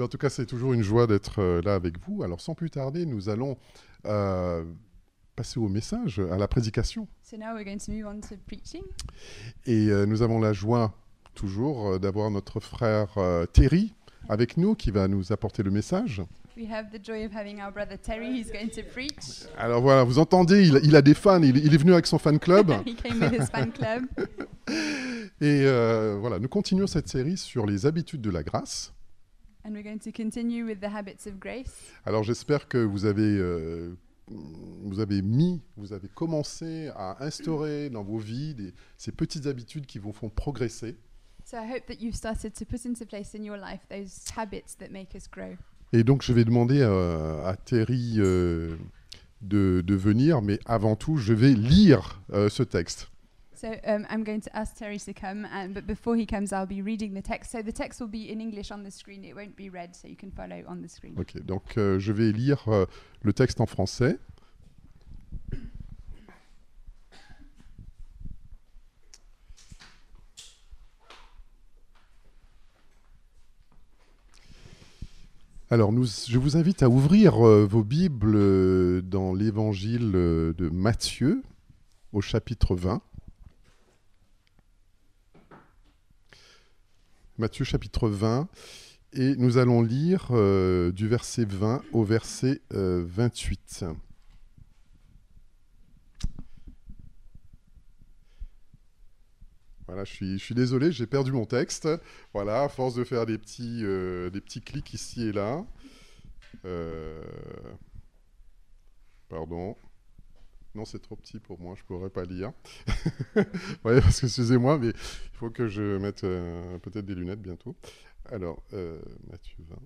Mais en tout cas, c'est toujours une joie d'être euh, là avec vous. Alors, sans plus tarder, nous allons euh, passer au message, à la prédication. So now we're going to move on to preaching. Et euh, nous avons la joie, toujours, euh, d'avoir notre frère Terry avec nous qui va nous apporter le message. We have the joy of having our brother Terry who's going to preach. Alors voilà, vous entendez, il, il a des fans, il, il est venu avec son fan club. he came with his fan club. Et voilà, nous continuons cette série sur les habitudes de la grâce. And we're going to continue with the habits of grace. Alors j'espère que vous avez, euh, vous avez mis, vous avez commencé à instaurer dans vos vies des- ces petites habitudes qui vous font progresser. So I hope that you've started to put into place in your life those habits that make us grow. Et donc je vais demander euh, à Terry euh, de, de venir, mais avant tout, je vais lire euh, ce texte. So um, I'm going to ask Terry to come, and, but before he comes, I'll be reading the text. So the text will be in English on the screen. It won't be read, so you can follow on the screen. Ok, donc euh, je vais lire euh, le texte en français. Alors, nous, je vous invite à ouvrir euh, vos Bibles euh, dans l'évangile euh, de Matthieu, au chapitre 20. Matthieu chapitre 20. Et nous allons lire euh, du verset 20 au verset euh, 28. Voilà, je suis, désolé, j'ai perdu mon texte. Voilà, à force de faire des petits, euh, des petits clics ici et là. Euh, Pardon. Non, c'est trop petit pour moi, je ne pourrais pas lire. ouais, parce que excusez-moi, mais il faut que je mette euh, peut-être des lunettes bientôt. Alors, euh, Matthieu 20.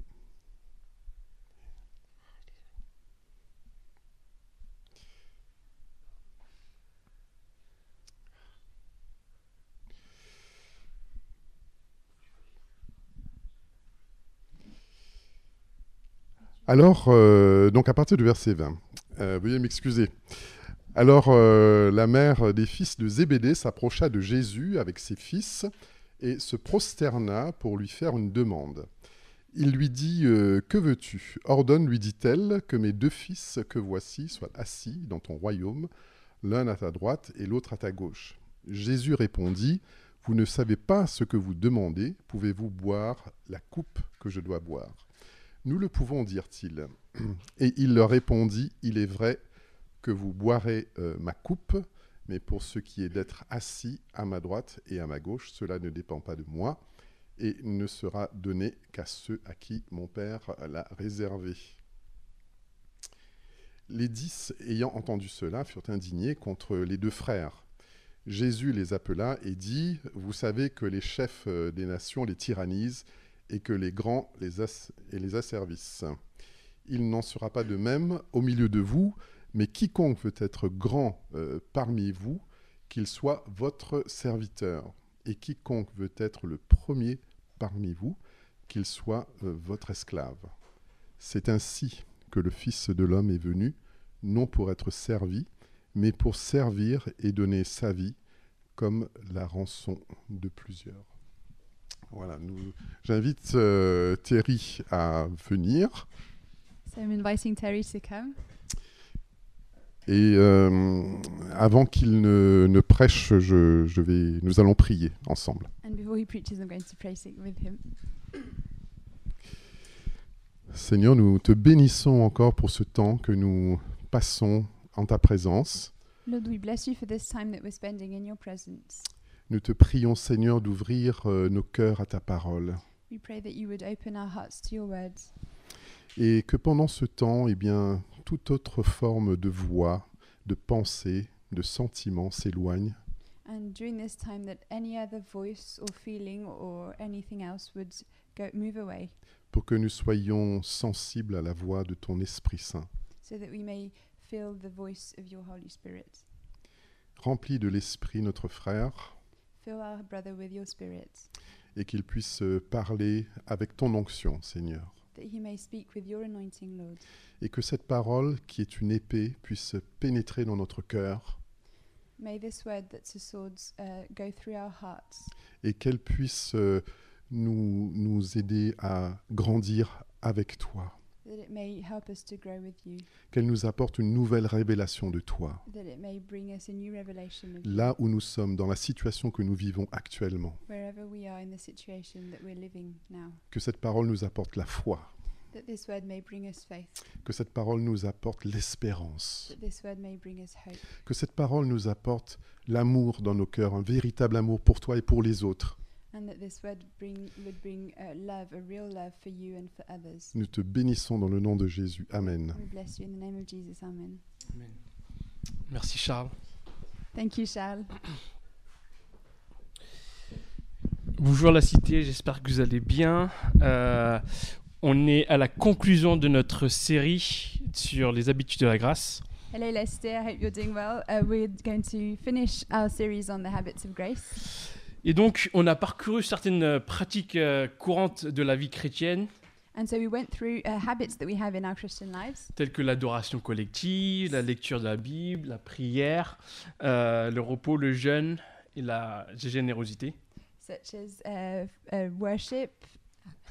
Alors, euh, donc à partir du verset 20, euh, veuillez m'excuser. Alors, euh, la mère des fils de Zébédée s'approcha de Jésus avec ses fils et se prosterna pour lui faire une demande. Il lui dit euh, Que veux-tu? Ordonne, lui dit-elle, que mes deux fils que voici soient assis dans ton royaume, l'un à ta droite et l'autre à ta gauche. Jésus répondit Vous ne savez pas ce que vous demandez, pouvez-vous boire la coupe que je dois boire? Nous le pouvons, dirent-ils. Et il leur répondit Il est vrai que vous boirez euh, ma coupe, mais pour ce qui est d'être assis à ma droite et à ma gauche, cela ne dépend pas de moi et ne sera donné qu'à ceux à qui mon Père l'a réservé. Les dix, ayant entendu cela, furent indignés contre les deux frères. Jésus les appela et dit, Vous savez que les chefs euh, des nations les tyrannisent et que les grands les, asservissent. Il n'en sera pas de même au milieu de vous, mais quiconque veut être grand euh, parmi vous, qu'il soit votre serviteur. Et quiconque veut être le premier parmi vous, qu'il soit euh, votre esclave. C'est ainsi que le Fils de l'homme est venu, non pour être servi, mais pour servir et donner sa vie comme la rançon de plusieurs. Voilà, j'invite euh, Thierry à venir. So I'm inviting Terry to come. Et euh, avant qu'il ne, ne prêche, je, je vais, nous allons prier ensemble. And before he preaches, I'm going to pray sig- with him. Seigneur, nous te bénissons encore pour ce temps que nous passons en ta présence. Lord, we bless you for this time that we're spending in your presence. Nous te prions, Seigneur, d'ouvrir euh, nos cœurs à ta parole. We pray that you would open our hearts to your words. Et que pendant ce temps, eh bien, toute autre forme de voix, de pensée, de sentiment s'éloigne And during this time, that any other voice or feeling or anything else would go move away, pour que nous soyons sensibles à la voix de ton Esprit Saint. so that we may feel the voice of your Holy Spirit. Remplis de l'Esprit notre frère Fill our brother with your Spirit, et qu'il puisse parler avec ton onction, Seigneur. That he may speak with your anointing, Lord. Et que cette parole, qui est une épée, puisse pénétrer dans notre cœur. May this word that's a sword uh, go through our hearts. Et qu'elle puisse euh, nous, nous aider à grandir avec toi, that it may help us to grow with you, qu'elle nous apporte une nouvelle révélation de toi, that it may bring us a new revelation of you, là où nous sommes, dans la situation que nous vivons actuellement. wherever we are in the situation that we're living now. Que cette parole nous apporte la foi, That this word may bring us faith, que cette parole nous apporte l'espérance, that this word may bring us hope, que cette parole nous apporte l'amour dans nos cœurs, un véritable amour pour toi et pour les autres. And that this word bring, would bring a love, a real love for you and for others. Nous te bénissons dans le nom de Jésus. Amen. We bless you in the name of Jesus. Amen. Merci Charles. Thank you, Charles. Bonjour la cité, j'espère que vous allez bien. Euh, on est à la conclusion de notre série sur les habitudes de la grâce. Hello, Lester. I hope you're doing well. Uh, we're going to finish our series on the habits of grace. Et donc, on a parcouru certaines euh, pratiques euh, courantes de la vie chrétienne, And so we went through uh, habits that we have in our Christian lives, telles que l'adoration collective, la lecture de la Bible, la prière, euh, le repos, le jeûne et la générosité. such as uh, uh, worship,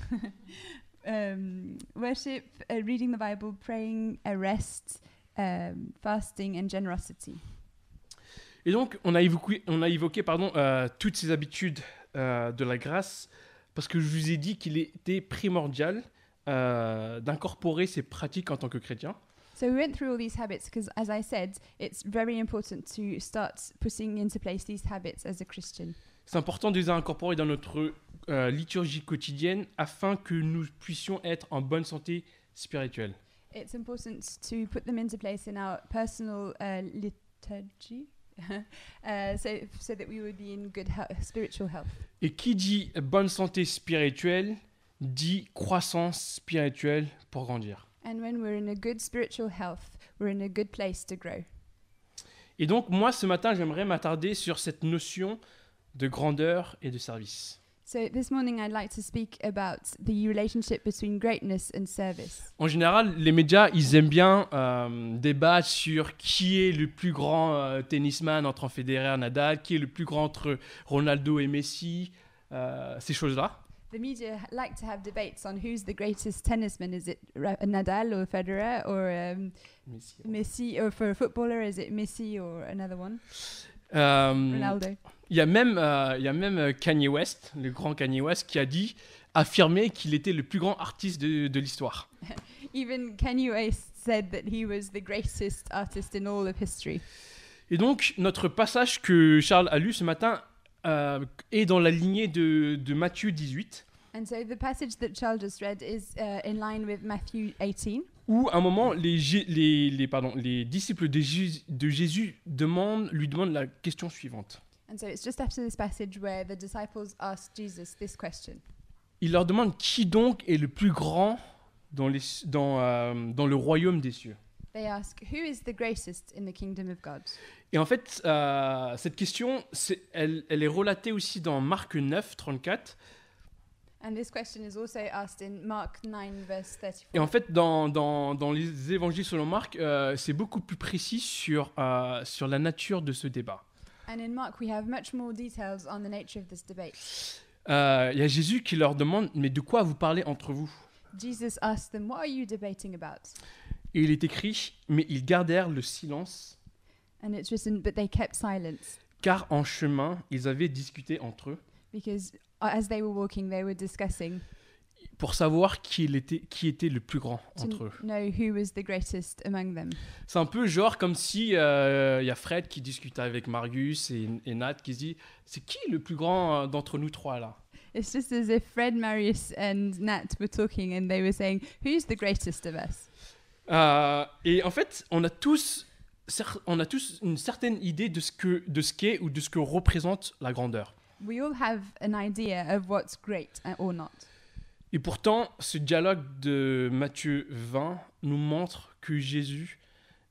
um, worship, uh, reading the Bible, praying, rest, um, fasting, and generosity. Et donc, on a évoqué, on a évoqué pardon, euh, toutes ces habitudes euh, de la grâce parce que je vous ai dit qu'il était primordial euh, d'incorporer ces pratiques en tant que chrétien. So we went through all these habits because, as I said, it's very important to start putting into place these habits as a Christian. C'est important de les incorporer dans notre liturgie quotidienne afin que nous puissions être en bonne santé spirituelle. It's important to put them into place in our personal uh, liturgy, uh, so so that we would be in good health, spiritual health. Et qui dit bonne santé spirituelle dit croissance spirituelle pour grandir. And when we're in a good spiritual health, we're in a good place to grow. Et donc, moi, ce matin, j'aimerais m'attarder sur cette notion de grandeur et de service. So this morning, I'd like to speak about the relationship between greatness and service. En général, les médias, ils aiment bien euh, débattre sur qui est le plus grand euh, tennisman entre Federer et Nadal, qui est le plus grand entre Ronaldo et Messi, euh, ces choses-là. The media like to have debates on who's the greatest tennisman. Is it Ra- Nadal or Federer or um, Messi. Messi? Or for a footballer, is it Messi or another one? Euh, Ronaldo. Il y a même, euh, il y a même euh, Kanye West, le grand Kanye West, qui a dit, affirmé qu'il était le plus grand artiste de, de l'histoire. Even Kanye West said that he was the greatest artist in all of history. Et donc, notre passage que Charles a lu ce matin euh, est dans la lignée de, de Matthieu 18. And so the passage that Charles just read is uh, in line with Matthew 18. où à un moment les, Gé- les, les, pardon, les disciples de Jésus, de Jésus demandent, lui demandent la question suivante. And so it's just after this passage where the disciples asked Jesus this question. Il leur demande qui donc est le plus grand dans, les, dans, euh, dans le royaume des cieux? They ask, Who is the greatest in the kingdom of God? Et en fait, euh, cette question, c'est- elle, elle est relatée aussi dans Marc 9, 34. And this question is also asked in Mark 9, verse 34. Et en fait, dans, dans, dans les évangiles selon Marc, euh, c'est beaucoup plus précis sur, euh, sur la nature de ce débat. And in Mark, we have much more details on the nature of this debate. Euh, Il y a Jésus qui leur demande, mais de quoi vous parlez entre vous? Jesus asked them, What are you debating about? Et il est écrit, mais ils gardèrent le silence, And it's written, But they kept silence car en chemin, ils avaient discuté entre eux because uh, as they were walking, they were discussing pour savoir qui, était, qui était le plus grand entre eux. C'est un peu genre comme si euh, il y a Fred qui discutait avec Marius et, et Nat qui se dit, c'est qui le plus grand euh, d'entre nous trois là? It's just as if Fred, Marius, and Nat were talking and they were saying, Who's the greatest of us? Euh, Et en fait, on a tous... On a tous une certaine idée de ce que de ce qu'est ou de ce que représente la grandeur. We all have an idea of what's great uh, or not. Et pourtant, ce dialogue de Matthieu 20 nous montre que Jésus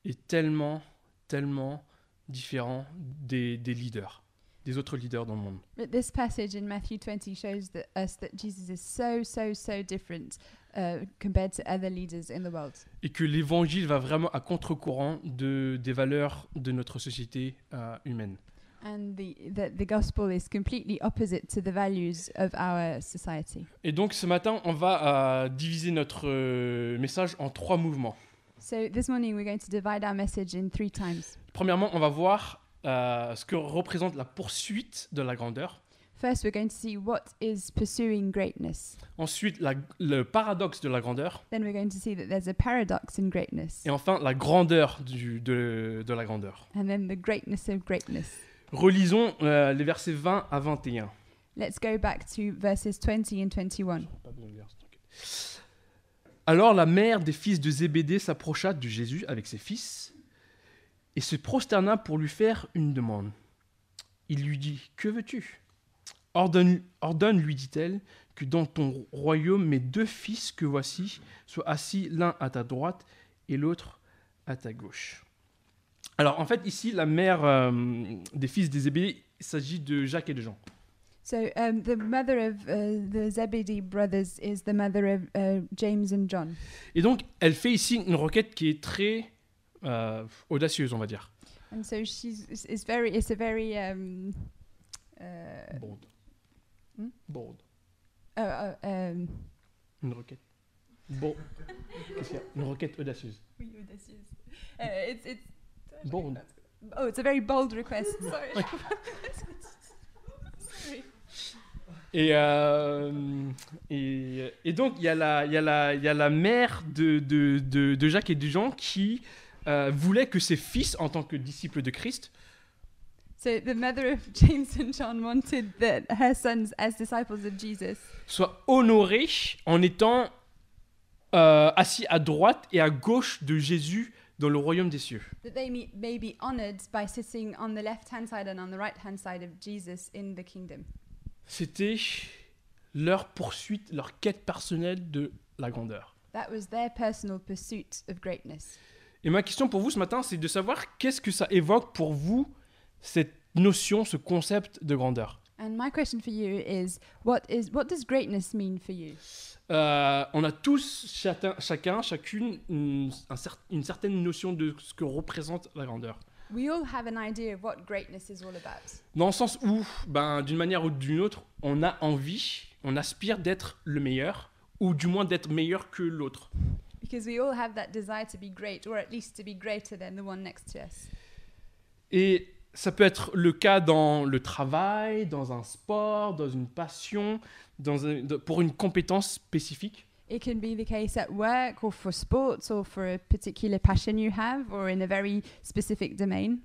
est tellement, tellement différent des, des leaders, des autres leaders dans le monde. But this passage in Matthew 20 shows that us that Jesus is so, so, so different uh, compared to other leaders in the world. Et que l'évangile va vraiment à contre-courant de, des valeurs de notre société euh, humaine. And the, the, the gospel is completely opposite to the values of our society. Et donc ce matin, on va euh, diviser notre euh, message en trois mouvements. So this morning we're going to divide our message in three times. Premièrement, on va voir euh, ce que représente la poursuite de la grandeur. First, we're going to see what is pursuing greatness. Ensuite, la- le paradoxe de la grandeur. Then we're going to see that there's a paradox in greatness. Et enfin, la grandeur du- de, de la grandeur. And then the greatness of greatness. Relisons euh, les versets 20 à 21. Let's go back to verses 20 and 21. Alors la mère des fils de Zébédée s'approcha de Jésus avec ses fils et se prosterna pour lui faire une demande. Il lui dit Que veux-tu? Ordonne, ordonne, lui dit-elle, que dans ton royaume mes deux fils que voici soient assis l'un à ta droite et l'autre à ta gauche. Alors en fait ici la mère euh, des fils de Zébédée, il s'agit de Jacques et de Jean. So um, the mother of uh, the Zebedee brothers is the mother of uh, James and John. Et donc elle fait ici une requête qui est très euh, audacieuse on va dire. And so she's is, is very it's a very um, uh, Bold. Hmm? Bold. uh, uh, um, Une requête. Bon. Une requête audacieuse. uh, it's it's Bold. oh it's a very bold request. Sorry. Sorry. Et, euh, et, et donc, il y, a la- il y, a la- il y a la mère de, de, de, de Jacques et de Jean qui euh, voulait que ses fils, en tant que disciples de Christ, So the mother of James and John wanted that her sons, as disciples of Jesus, soient honorés en étant euh, assis à droite et à gauche de Jésus dans le royaume des cieux. that they may, be honored by sitting on the left hand side and on the right hand side of Jesus in the kingdom. C'était leur poursuite, leur quête personnelle de la grandeur. That was their personal pursuit of greatness. Et ma question pour vous ce matin, c'est de savoir qu'est-ce que ça évoque pour vous, cette notion, ce concept de grandeur? And my question for you is what is what does greatness mean for you? Euh, on a tous, chacun, chacun chacune, une, un cer- une certaine notion de ce que représente la grandeur. We all have an idea of what greatness is all about. Dans le sens où, ben, d'une manière ou d'une autre, on a envie, on aspire d'être le meilleur, ou du moins d'être meilleur que l'autre. Because we all have that desire to be great, or at least to be greater than the one next to us. Et ça peut être le cas dans le travail, dans un sport, dans une passion, dans un- pour une compétence spécifique. It can be the case at work, or for sports, or for a particular passion you have, or in a very specific domain.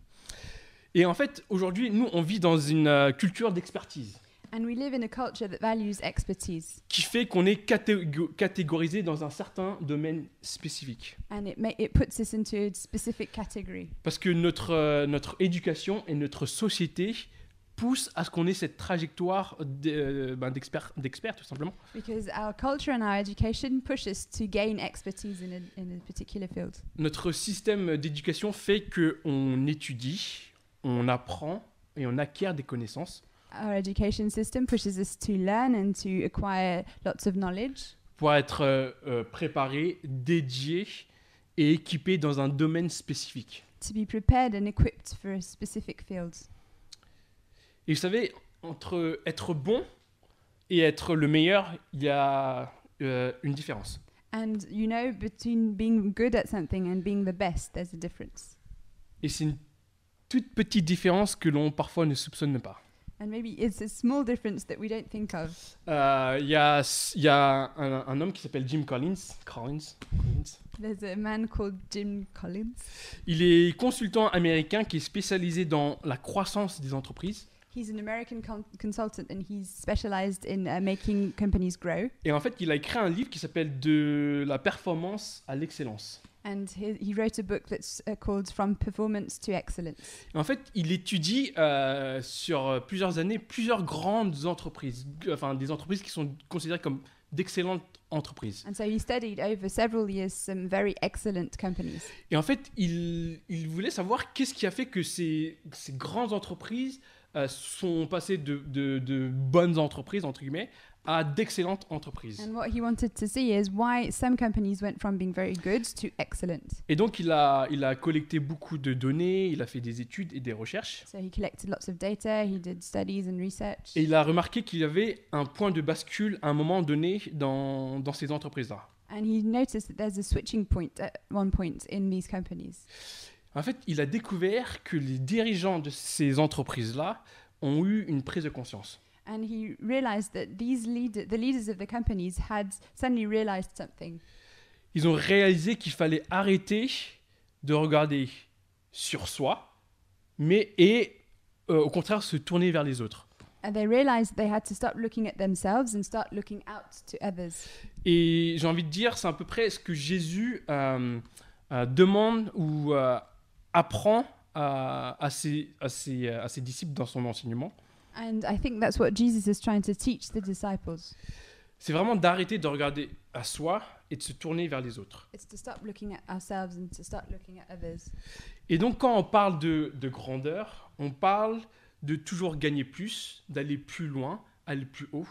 Et en fait, aujourd'hui, nous, on vit dans une euh, culture d'expertise And we live in a culture that values expertise, qui fait qu'on est catégo- catégorisé dans un certain domaine spécifique. and it ma- it puts us into a specific category. Parce que notre, euh, notre éducation et notre société poussent à ce qu'on ait cette trajectoire d'- euh, ben, d'expert, d'expert, tout simplement. Because our culture and our education push us to gain expertise in a, in a particular field. Notre système d'éducation fait qu'on étudie, on apprend et on acquiert des connaissances Our education system pushes us to learn and to acquire lots of knowledge pour être euh, euh, préparé, dédié et équipé dans un domaine spécifique. to be prepared and equipped for a specific field. Et vous savez, entre être bon et être le meilleur, il y a euh, une différence. And you know, between being good at something and being the best, there's a difference. Et c'est une toute petite différence que l'on parfois ne soupçonne pas. And maybe it's a small difference that we don't think of. Euh, Il y a, y a un, un homme qui s'appelle Jim Collins. Collins. Collins. There's a man called Jim Collins. Il est consultant américain qui est spécialisé dans la croissance des entreprises. He's an American con- consultant and he's specialized in uh, making companies grow. Et en fait, il a écrit un livre qui s'appelle De la performance à l'excellence. And he, he wrote a book that's uh, called From Performance to Excellence. En fait, il étudie euh, sur euh, plusieurs années plusieurs grandes entreprises, enfin des entreprises qui sont considérées comme d'excellentes entreprises. And so he studied over several years some very excellent companies. Et en fait, il, il voulait savoir qu'est-ce qui a fait que ces, ces grandes entreprises euh, sont passées de, de- de bonnes entreprises, entre guillemets, à d'excellentes entreprises. And what he wanted to see is why some companies went from being very good to excellent. Et donc il a, il a collecté beaucoup de données, il a fait des études et des recherches. So he collected lots of data, he did studies and research. Et il a remarqué qu'il y avait un point de bascule à un moment donné dans, dans ces entreprises-là. And he noticed that there's a switching point at one point in these companies. En fait, il a découvert que les dirigeants de ces entreprises-là ont eu une prise de conscience. And he realized that these lead- the leaders of the companies had suddenly realized something. Ils ont réalisé qu'il fallait arrêter de regarder sur soi, mais et euh, au contraire se tourner vers les autres. And they realized they had to stop looking at themselves and start looking out to others. Et j'ai envie de dire, c'est à peu près ce que Jésus euh, euh, demande ou apprend à, à ses, à ses- à ses disciples dans son enseignement. And I think that's what Jesus is trying to teach the disciples. C'est vraiment d'arrêter de regarder à soi et de se tourner vers les autres. It's to stop looking at ourselves and to start looking at others. Et donc quand on parle de, de grandeur, on parle de toujours gagner plus, d'aller plus loin, aller plus haut.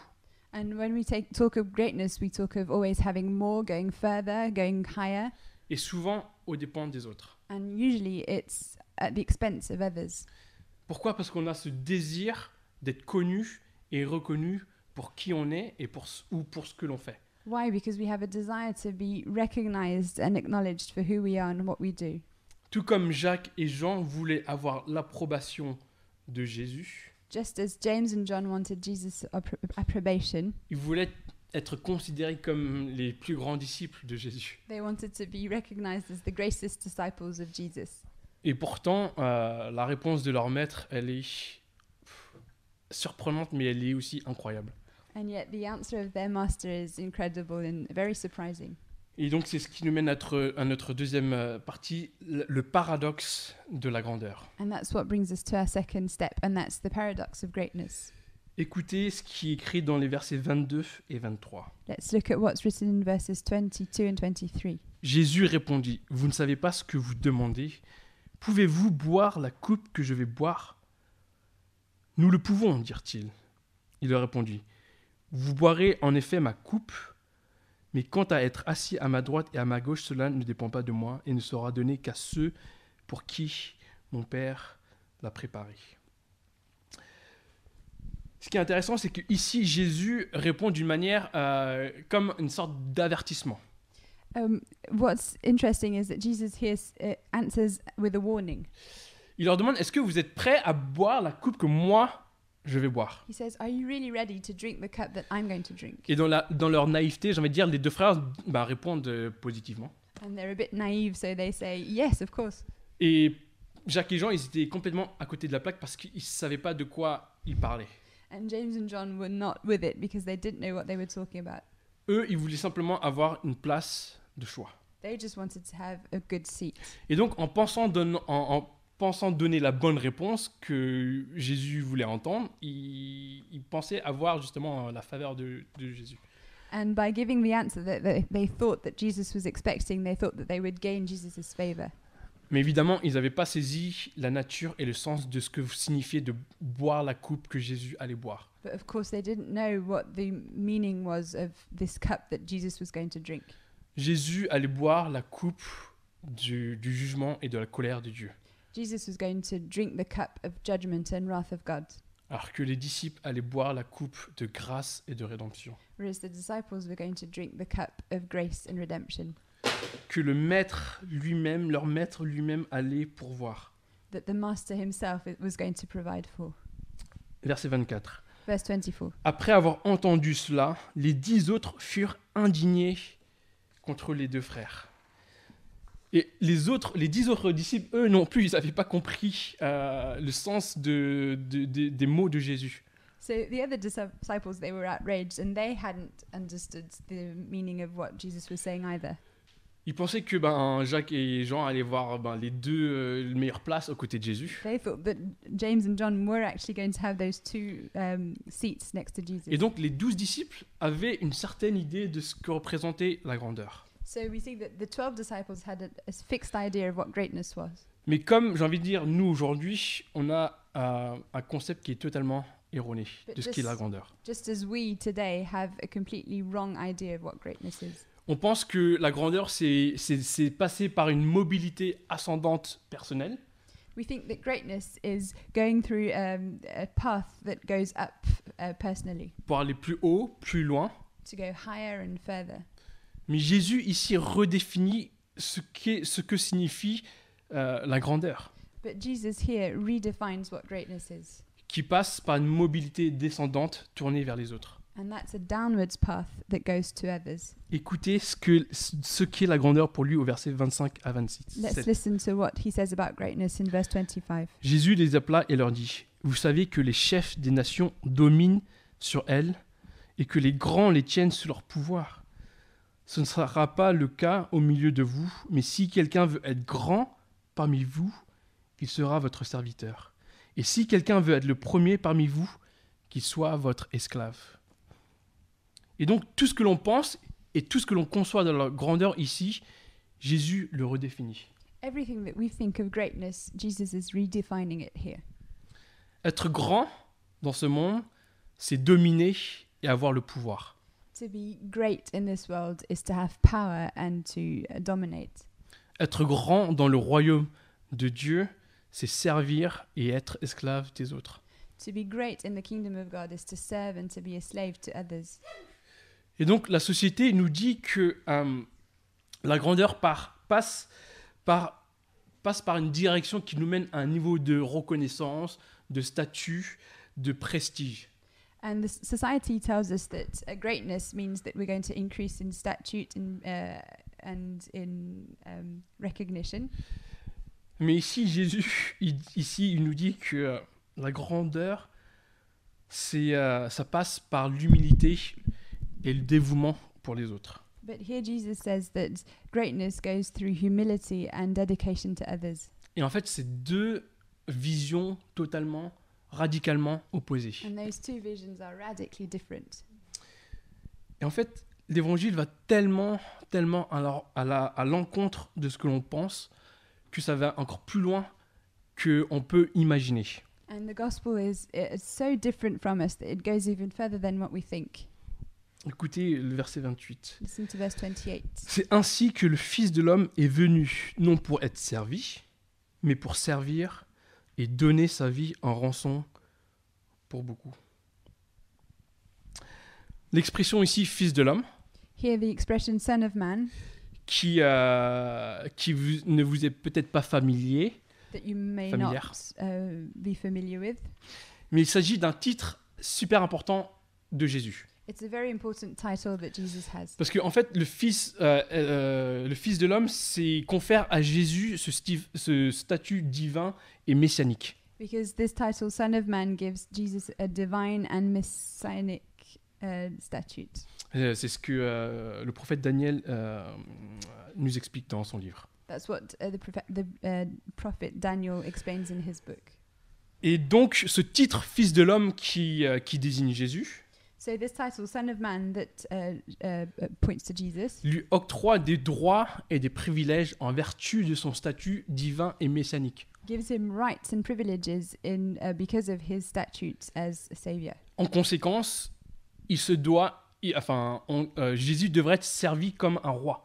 And when we take, talk of greatness, we talk of always having more, going further, going higher. et souvent aux dépens des autres. And usually it's at the expense of others. Pourquoi? Parce qu'on a ce désir d'être connu et reconnu pour qui on est et pour, ce- ou pour ce que l'on fait. Why? Because we have a desire to be recognized and acknowledged for who we are and what we do. Tout comme Jacques et Jean voulaient avoir l'approbation de Jésus, Just as James and John wanted Jesus' appro- approbation, ils voulaient être considérés comme les plus grands disciples de Jésus. they wanted to be recognized as the greatest disciples of Jesus. Et pourtant, euh, la réponse de leur maître, elle est surprenante, mais elle est aussi incroyable. And yet the answer of their master is incredible and very surprising. Et donc, c'est ce qui nous mène à notre, à notre deuxième euh, partie, le le paradoxe de la grandeur. And that's what brings us to our second step, and that's the paradox of greatness. Écoutez ce qui est écrit dans les versets 22 et 23. Let's look at what's written in verses 22 and 23. Jésus répondit, Vous ne savez pas ce que vous demandez. Pouvez-vous boire la coupe que je vais boire? Nous le pouvons, dirent-ils. Il leur répondit, Vous boirez en effet ma coupe, mais quant à être assis à ma droite et à ma gauche, cela ne dépend pas de moi et ne sera donné qu'à ceux pour qui mon Père l'a préparé. Ce qui est intéressant, c'est que ici Jésus répond d'une manière euh, comme une sorte d'avertissement. Um, what's interesting is that Jesus here uh, answers with a warning. Il leur demande Est-ce que vous êtes prêts à boire la coupe que moi je vais boire? He says, Are you really ready to drink the cup that I'm going to drink? Et dans, la, dans leur naïveté, j'ai envie de dire, les deux frères bah, répondent euh, positivement. And they're a bit naive, so they say, Yes, of course. Et Jacques et Jean, ils étaient complètement à côté de la plaque parce qu'ils ne savaient pas de quoi ils parlaient. And James and John were not with it because they didn't know what they were talking about. Eux, ils voulaient simplement avoir une place de choix. They just wanted to have a good seat. Et donc, en pensant, don- en, en pensant donner la bonne réponse que Jésus voulait entendre, ils, ils pensaient avoir justement la faveur de, de Jésus. And by giving the answer that that they thought that Jesus was expecting, they thought that they would gain Jesus' favor. Mais évidemment, ils n'avaient pas saisi la nature et le sens de ce que signifiait de boire la coupe que Jésus allait boire. But of course, they didn't know what the meaning was of this cup that Jesus was going to drink. Jésus allait boire la coupe du, du jugement et de la colère de Dieu, Jesus was going to drink the cup of judgment and wrath of God, alors que les disciples allaient boire la coupe de grâce et de rédemption. whereas the disciples were going to drink the cup of grace and redemption Que le maître lui-même, leur maître lui-même allait pourvoir. that the Master himself was going to provide for. Verset 24. Verse 24. Après avoir entendu cela, les dix autres furent indignés contre les deux frères. Et les autres, les dix autres disciples, eux non plus, ils n'avaient pas compris euh, le sens de, de- de- des mots de Jésus. So the other dis- disciples, they were outraged and they hadn't understood the meaning of what Jesus was saying either. Ils pensaient que ben, Jacques et Jean allaient voir ben, les deux euh, meilleures places aux côtés de Jésus. They thought that James and John were actually going to have those two um, seats next to Jesus. Et donc les douze disciples avaient une certaine idée de ce que représentait la grandeur. So we see that the 12 disciples had a, a fixed idea of what greatness was. Mais comme j'ai envie de dire, nous aujourd'hui, on a euh, un concept qui est totalement erronée But de ce qu'est la just- grandeur. Just as we today have a completely wrong idea of what greatness is. On pense que la grandeur, c'est passer par une mobilité ascendante personnelle, We think that greatness is going through um, a path that goes up uh, personally pour aller plus haut, plus loin. to go higher and further. Mais Jésus ici redéfinit ce, que signifie euh, la grandeur, But Jesus here redefines what greatness is. qui passe par une mobilité descendante tournée vers les autres. And that's a downwards path that goes to others. Écoutez ce que ce qu'est la grandeur pour lui au verset 25 à 26. Let's listen to what he says about greatness in verse 25. Jésus les appela et leur dit Vous savez que les chefs des nations dominent sur elles et que les grands les tiennent sous leur pouvoir. Ce ne sera pas le cas au milieu de vous, mais si quelqu'un veut être grand parmi vous, il sera votre serviteur. Et si quelqu'un veut être le premier parmi vous, qu'il soit votre esclave. Et donc tout ce que l'on pense et tout ce que l'on conçoit de la grandeur ici, Jésus le redéfinit. Everything that we think of greatness, Jesus is redefining it here. Être grand dans ce monde, c'est dominer et avoir le pouvoir. To be great in this world is to have power and to dominate. Être grand dans le royaume de Dieu, c'est servir et être esclave des autres. To be great in the kingdom of God is to serve and to be a slave to others. Et donc la société nous dit que euh, la grandeur par- passe, par, passe par une direction qui nous mène à un niveau de reconnaissance, de statut, de prestige. And the society tells us that uh, greatness means that we're going to increase in statute and, uh, and in um, recognition. Mais ici, Jésus, il- ici, il nous dit que euh, la grandeur, c'est, euh, ça passe par l'humilité et le dévouement pour les autres. But here Jesus says that greatness goes through humility and dedication to others. Et en fait, c'est deux visions totalement, radicalement opposées. And those two visions are radically different. Et en fait, l'évangile va tellement, tellement à l'encontre de ce que l'on pense que ça va encore plus loin qu'on peut imaginer. And the gospel is so different from us that it goes even further than what we think. Écoutez le verset 28. Listen to verse 28. C'est ainsi que le Fils de l'homme est venu, non pour être servi, mais pour servir et donner sa vie en rançon pour beaucoup. L'expression ici Fils de l'homme, Here, the expression Son of Man, qui, euh, qui vous- ne vous est peut-être pas familier, that you may Familière. not uh, be familiar with, mais il s'agit d'un titre super important de Jésus. It's a very important title that Jesus has. Parce qu'en en fait, le Fils, euh, euh, le fils de l'homme, c'est confère à Jésus ce, sti- ce statut divin et messianique. Because this title, Son of Man, gives Jesus a divine and messianic uh, statute. Euh, C'est ce que euh, le prophète Daniel euh, nous explique dans son livre. That's what uh, the, prophet, the uh, prophet Daniel explains in his book. Et donc, ce titre Fils de l'homme qui, euh, qui désigne Jésus So this title, Son of Man, that uh, uh, uh, points to Jesus, lui octroie des droits et des privilèges en vertu de son statut divin et messianique. gives him rights and privileges in uh, because of his statutes as a savior. En conséquence, il se doit, il- enfin, on- euh, Jésus devrait être servi comme un roi.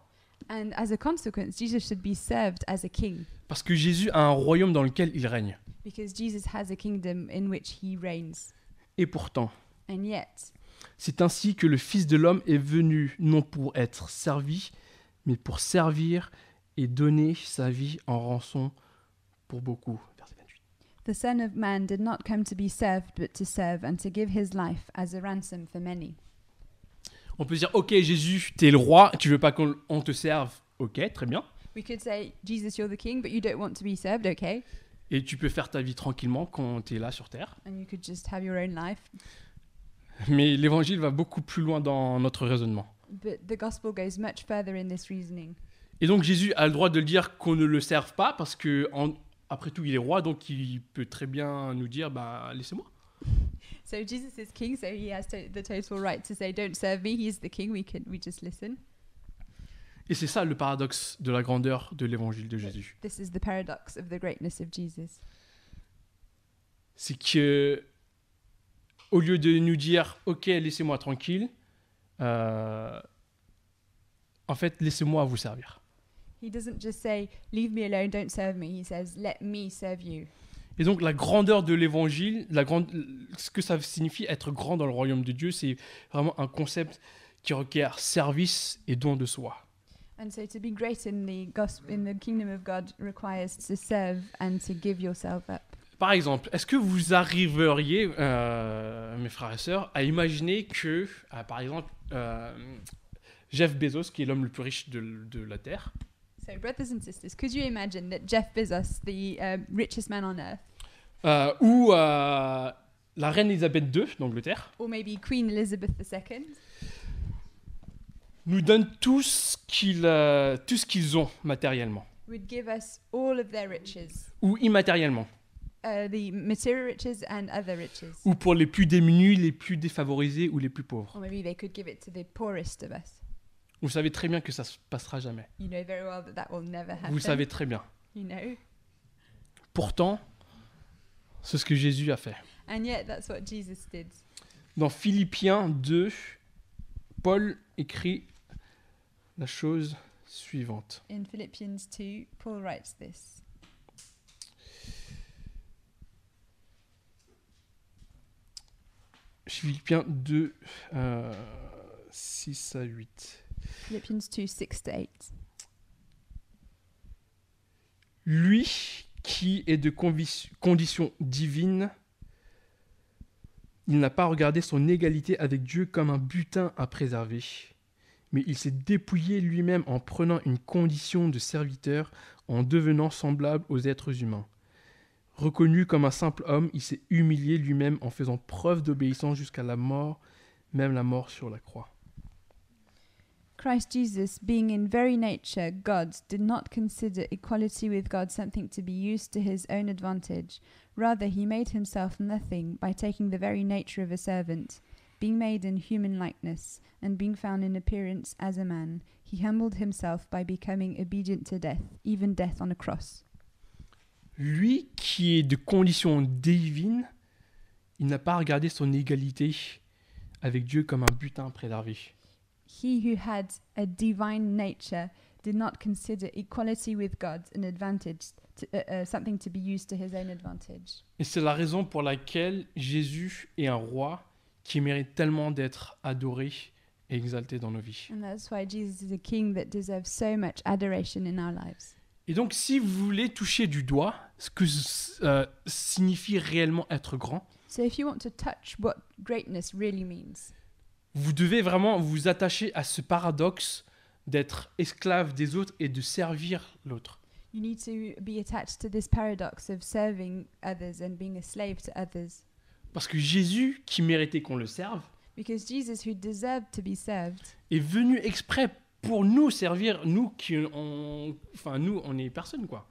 And as a consequence, Jesus should be served as a king Parce que Jésus a un royaume dans lequel il règne. because Jesus has a kingdom in which he reigns. Et pourtant, And yet, c'est ainsi que le Fils de l'homme est venu, non pour être servi, mais pour servir et donner sa vie en rançon pour beaucoup. Verset 28. the Son of Man did not come to be served, but to serve and to give his life as a ransom for many. On peut dire, ok Jésus, t'es le roi, tu veux pas qu'on on te serve, ok, très bien. We could say, Jesus, you're the king, but you don't want to be served, okay? Et tu peux faire ta vie tranquillement quand t'es là sur terre. And you could just have your own life. Mais l'évangile va beaucoup plus loin dans notre raisonnement. But the gospel goes much further in this reasoning. Et donc Jésus a le droit de le dire qu'on ne le serve pas parce que en- après tout il est roi donc il peut très bien nous dire bah laissez-moi. So Jesus is king, so he has to, the total right to say, "Don't serve me." He's the king. We can we just listen. Et c'est ça le paradoxe de la grandeur de l'évangile de Jésus. This is the paradox of the greatness of Jesus. C'est que au lieu de nous dire ok laissez-moi tranquille, euh, en fait laissez-moi vous servir. He doesn't just say, Leave me alone, don't serve me. He says, Let me serve you. Et donc la grandeur de l'évangile, la grande, ce que ça signifie être grand dans le royaume de Dieu, c'est vraiment un concept qui requiert service et don de soi. And so to be great in the gospel, in the kingdom of God requires to serve and to give yourself up. Par exemple, est-ce que vous arriveriez, euh, mes frères et sœurs, à imaginer que, euh, par exemple, euh, Jeff Bezos, qui est l'homme le plus riche de, de la Terre, So, brothers and sisters, could you imagine that Jeff Bezos, the um, richest man on earth, ou la reine Elisabeth II d'Angleterre, or maybe Queen Elizabeth II, nous donne tout ce qu'ils tout ce qu'ils ont matériellement. Would give us all of their riches, ou immatériellement, uh, the material riches and other riches? ou pour les plus démunis, les plus défavorisés ou les plus pauvres. Or maybe they could give it to the poorest of us. Vous savez très bien que ça se passera jamais. You know very well that that will never happen. Vous le savez très bien. You know. Pourtant, c'est ce que Jésus a fait. And yet, that's what Jesus did. Dans Philippiens 2, Paul écrit la chose suivante. In Philippians 2, Paul writes this. Philippiens 2, euh, 6 à 8. Philippians 2, 6 to 8. Lui qui est de condition divine, il n'a pas regardé son égalité avec Dieu comme un butin à préserver, mais il s'est dépouillé lui-même en prenant une condition de serviteur, en devenant semblable aux êtres humains. Reconnu comme un simple homme, il s'est humilié lui-même en faisant preuve d'obéissance jusqu'à la mort, même la mort sur la croix. Christ Jesus, being in very nature God, did not consider equality with God something to be used to his own advantage. Rather, he made himself nothing by taking the very nature of a servant. Being made in human likeness, and being found in appearance as a man, he humbled himself by becoming obedient to death, even death on a cross. Lui qui est de condition divine, il n'a pas regardé son égalité avec Dieu comme un butin à préserver. He who had a divine nature did not consider equality with God an advantage, to, uh, uh, something to be used to his own advantage. Et c'est la raison pour laquelle Jésus est un roi qui mérite tellement d'être adoré et exalté dans nos vies. And that's why Jesus is a king that deserves so much adoration in our lives. Et donc si vous voulez toucher du doigt ce que euh, signifie réellement être grand, So if you want to touch what greatness really means, vous devez vraiment vous attacher à ce paradoxe d'être esclave des autres et de servir l'autre. you need to be attached to this paradox of serving others and being a slave to others. Parce que Jésus, qui méritait qu'on le serve, Because Jesus, who deserved to be served, est venu exprès pour nous servir, nous qui on, enfin nous on est personne quoi.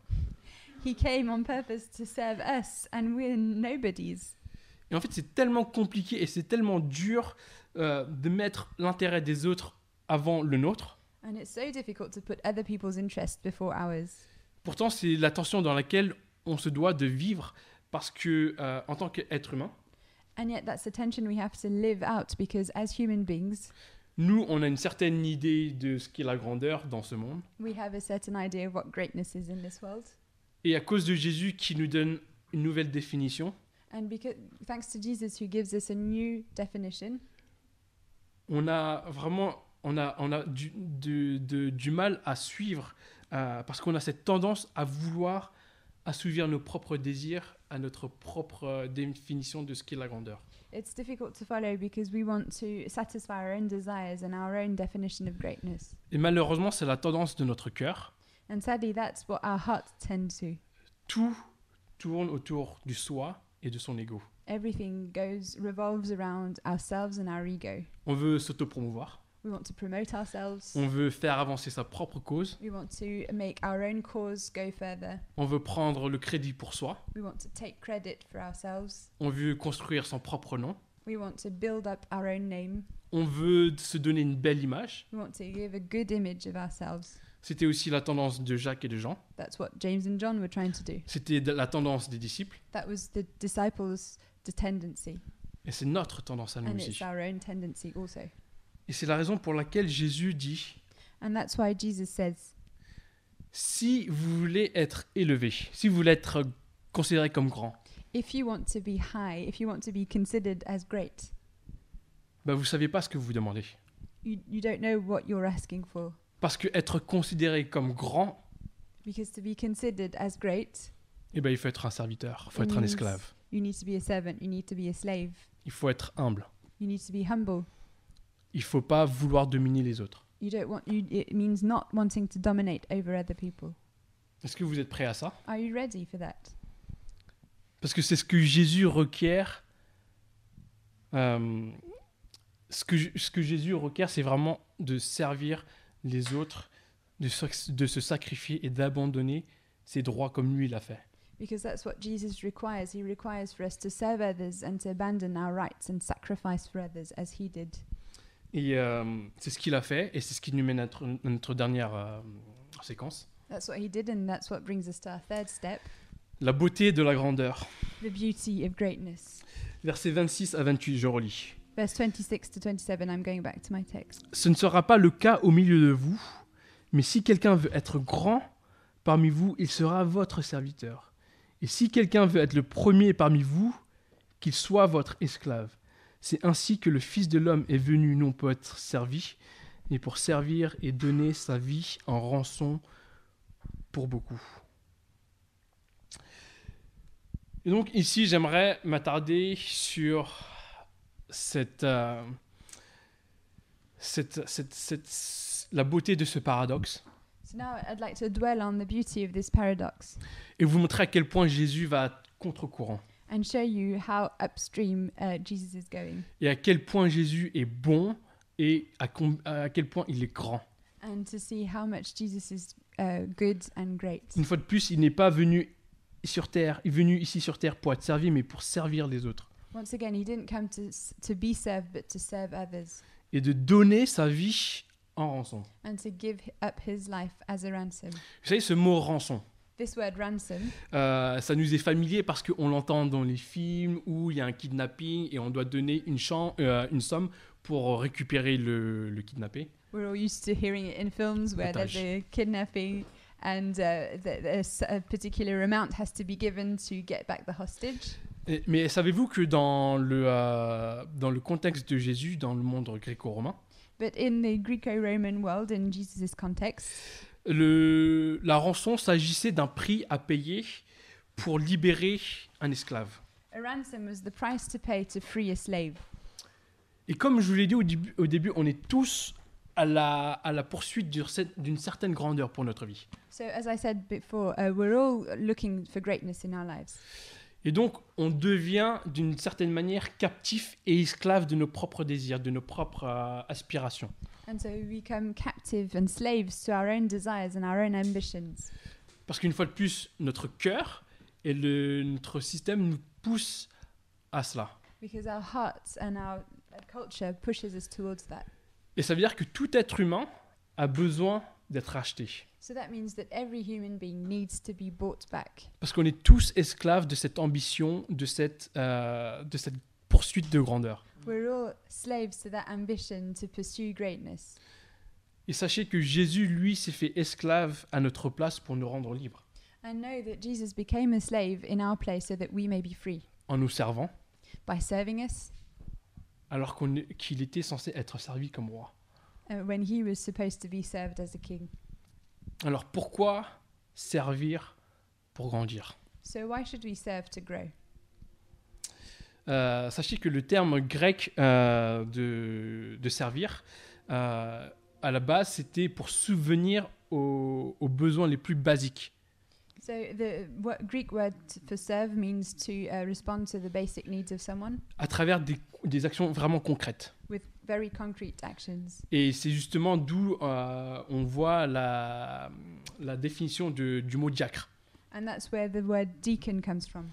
he came on purpose to serve us, and we're nobodies. Et en fait c'est tellement compliqué et c'est tellement dur euh, de mettre l'intérêt des autres avant le nôtre. And it's so difficult to put other people's interests before ours. Pourtant c'est la tension dans laquelle on se doit de vivre parce que euh, en tant qu'être humain, And yet, that's the tension we have to live out because as human beings, nous on a une certaine idée de ce qu'est la grandeur dans ce monde. we have a certain idea of what greatness is in this world. Et à cause de Jésus qui nous donne une nouvelle définition, And because, thanks to Jesus, who gives us a new definition, on a vraiment on a, on a du, de- de- du mal à suivre euh, parce qu'on a cette tendance à vouloir assouvir nos propres désirs à notre propre euh, définition de ce qu'est la grandeur. it's difficult to follow because we want to satisfy our own desires and our own definition of greatness. Et malheureusement, c'est la tendance de notre cœur. And sadly, that's what our hearts tend to. Tout tourne autour du soi et de son ego. Everything goes revolves around ourselves and our ego. On veut s'autopromouvoir, We want to promote ourselves. on veut faire avancer sa propre cause, We want to make our own cause go further. on veut prendre le crédit pour soi, We want to take credit for ourselves. on veut construire son propre nom, We want to build up our own name. on veut se donner une belle image. We want to give a good image of ourselves. C'était aussi la tendance de Jacques et de Jean. That's what James and John were trying to do. C'était la tendance des disciples. That was the disciples' tendency. Et c'est notre tendance à nous and aussi. it's our own tendency also. Et c'est la raison pour laquelle Jésus dit, And that's why Jesus says, si vous voulez être élevé, si vous voulez être considéré comme grand, if you want to be high, if you want to be considered as great, bah vous savez pas ce que vous demandez. you, you don't know what you're asking for. Parce que être considéré comme grand, Because to be considered as great, eh ben, il faut être un serviteur, il faut It être un means- esclave, you need to be a servant, you need to be a slave, il faut être humble. you need to be humble. Il faut pas vouloir dominer les autres. You don't want you it means not wanting to dominate over other people. Est-ce que vous êtes prêts à ça? Are you ready for that? Parce que c'est ce que Jésus requiert. euh, ce, que, ce que Jésus requiert, c'est vraiment de servir les autres, de, de se sacrifier et d'abandonner ses droits comme lui l'a fait. Because that's what Jesus requires. He requires for us to serve others and to abandon our rights and sacrifice for others as he did. Et euh, c'est ce qu'il a fait, et c'est ce qui nous mène à notre, dernière euh, séquence. That's what he did, and that's what brings us to our third step La beauté de la grandeur. the beauty of greatness. Versets 26 à 28, je relis. Verse 26 to 27, I'm going back to my text. Ce ne sera pas le cas au milieu de vous, mais si quelqu'un veut être grand parmi vous, il sera votre serviteur. Et si quelqu'un veut être le premier parmi vous, qu'il soit votre esclave. C'est ainsi que le Fils de l'homme est venu non pour être servi, mais pour servir et donner sa vie en rançon pour beaucoup. Et donc ici, j'aimerais m'attarder sur cette, euh, cette, cette- cette- la beauté de ce paradoxe. So now I'd like to dwell on the beauty of this paradox. Et vous montrer à quel point Jésus va contre-courant and show you how upstream uh, Jesus is going et à quel point Jésus est bon et à, à quel point il est grand. and to see how much Jesus is uh, good and great. Une fois de plus, il n'est pas venu sur terre, il est venu ici sur terre pour être servi, mais pour servir les autres Once again, he didn't come to, to be served, but to serve others et de donner sa vie en rançon. and to give up his life as a ransom. Vous savez, ce mot rançon, This word ransom, euh, ça nous est familier parce qu'on l'entend dans les films où il y a un kidnapping et on doit donner une, euh, une somme pour récupérer le, le kidnappé. we're all used to hearing it in films where there's a kidnapping and uh, there's a particular amount has to be given to get back the hostage. Et- Mais savez-vous que dans le, euh, dans le contexte de Jésus, dans le monde gréco-romain, But in the Greco-Roman world, in Jesus' context, le, la rançon s'agissait d'un prix à payer pour libérer un esclave. a ransom was the price to pay to free a slave. Et comme je vous l'ai dit au début, au début, on est tous à la, à la poursuite d'une certaine grandeur pour notre vie. So, as I said before, uh, we're all looking for greatness in our lives. Et donc, on devient d'une certaine manière captif et esclave de nos propres désirs, de nos propres euh, aspirations. And so we become captive and slaves to our own desires and our own ambitions. Parce qu'une fois de plus, notre cœur et le, notre système nous poussent à cela. Because our hearts and our culture pushes us towards that. Et ça veut dire que tout être humain a besoin d'être acheté. So that means that every human being needs to be bought back. Parce qu'on est tous esclaves de cette ambition, de cette, euh, de cette poursuite de grandeur. We're all slaves to that ambition to pursue greatness. Et sachez que Jésus, lui, s'est fait esclave à notre place pour nous rendre libres, And know that Jesus became a slave in our place so that we may be free en nous servant, by serving us alors qu'on qu'il était censé être servi comme roi. Uh, when he was supposed to be served as a king. Alors pourquoi servir pour grandir? So why should we serve to grow? Euh, Sachez que le terme grec euh, de, de servir, euh, à la base, c'était pour subvenir aux, aux besoins les plus basiques. So the what Greek word for serve means to uh, respond to the basic needs of someone à travers des, des actions vraiment concrètes. With very concrete actions. Et c'est justement d'où euh, on voit la, la définition de- du mot diacre. And that's where the word deacon comes from.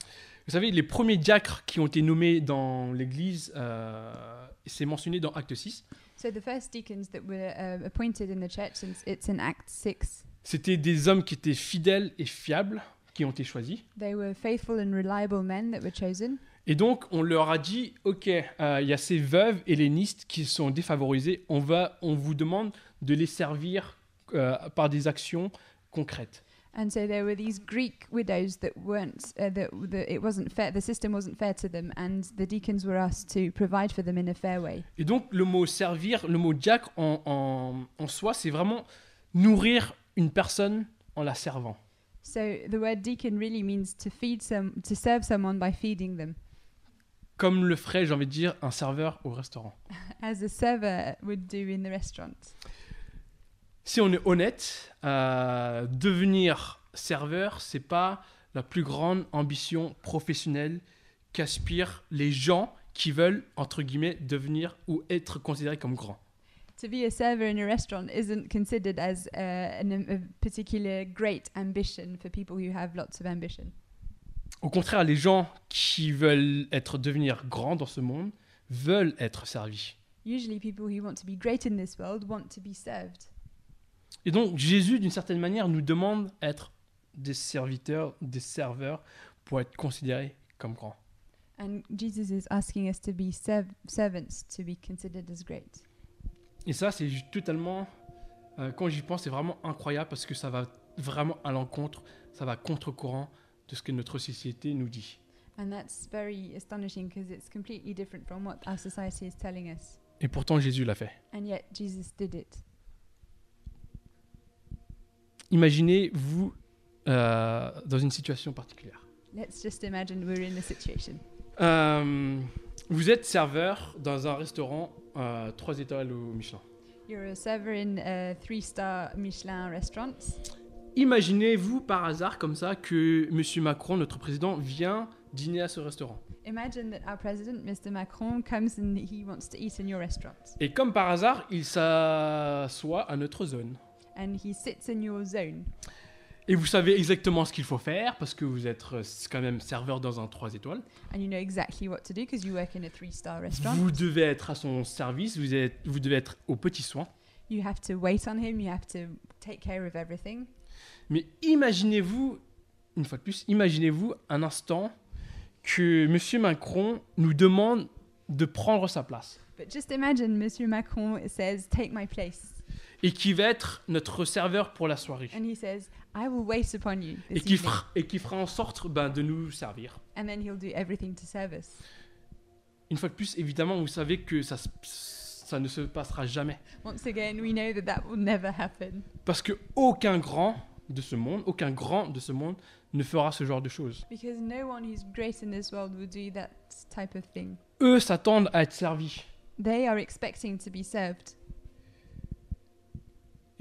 Vous savez, les premiers diacres qui ont été nommés dans l'Église, euh, c'est mentionné dans Acte 6, So the first deacons that were uh, appointed in the church, and it's in Acts 6, c'était des hommes qui étaient fidèles et fiables, qui ont été choisis. they were faithful and reliable men that were chosen. Et donc, on leur a dit, OK, euh, il y a ces veuves hellénistes qui sont défavorisées, on, va, on vous demande de les servir euh, par des actions concrètes. And so there were these Greek widows that weren't, uh, that, that it wasn't fair, the system wasn't fair to them, and the deacons were asked to provide for them in a fair way. Et donc, le mot servir, le mot diacre en, en, en soi, c'est vraiment nourrir une personne en la servant. So the word deacon really means to feed some, to serve someone by feeding them, Comme le ferait, j'ai envie de dire, un serveur au restaurant. as a server would do in the restaurant. Si on est honnête, euh, devenir serveur, c'est pas la plus grande ambition professionnelle qu'aspirent les gens qui veulent, entre guillemets, devenir ou être considérés comme grands. To be a server in a restaurant isn't considered as uh, an, a particular great ambition for people who have lots of ambition. Au contraire, les gens qui veulent être devenir grands dans ce monde veulent être servis. Usually, people who want to be great in this world want to be served. Et donc Jésus, d'une certaine manière, nous demande d'être des serviteurs, des serveurs pour être considérés comme grands. And Jesus is asking us to be serv- servants to be considered as great. Et ça, c'est totalement, euh, quand j'y pense, c'est vraiment incroyable parce que ça va vraiment à l'encontre, ça va contre-courant de ce que notre société nous dit. And that's very astonishing because it's completely different from what our society is telling us. Et pourtant, Jésus l'a fait. And yet, Jesus did it. Imaginez-vous euh, dans une situation particulière. Let's just imagine we're in a situation. Euh, vous êtes serveur dans un restaurant 3 étoiles au Michelin. You're a server in a three star Michelin restaurant. Imaginez-vous par hasard comme ça que M. Macron, notre président, vient dîner à ce restaurant. Imagine that our president, Mr. Macron, comes and he wants to eat in your restaurant. Et comme par hasard, il s'assoit à notre zone. And he sits in your zone. Et vous savez exactement ce qu'il faut faire parce que vous êtes euh, quand même serveur dans un 3 étoiles. And you know exactly what to do because you work in a three star restaurant. Vous devez être à son service, vous, êtes, vous devez être aux petits soins. You have to wait on him, you have to take care of everything. Mais imaginez-vous, une fois de plus, imaginez-vous un instant que M. Macron nous demande de prendre sa place But just imagine Monsieur Macron says, Take my place. et qui va être notre serveur pour la soirée And he says, I will wait upon you et qui fera, et qui fera en sorte ben, de nous servir. And then he'll do everything to serve us. Une fois de plus, évidemment, vous savez que ça, ça ne se passera jamais. Once again, we know that that will never happen Parce que aucun grand de ce monde, aucun grand de ce monde ne fera ce genre de choses. because no one who's great in this world will do that type of thing. Eux s'attendent à être servis. They are expecting to be served.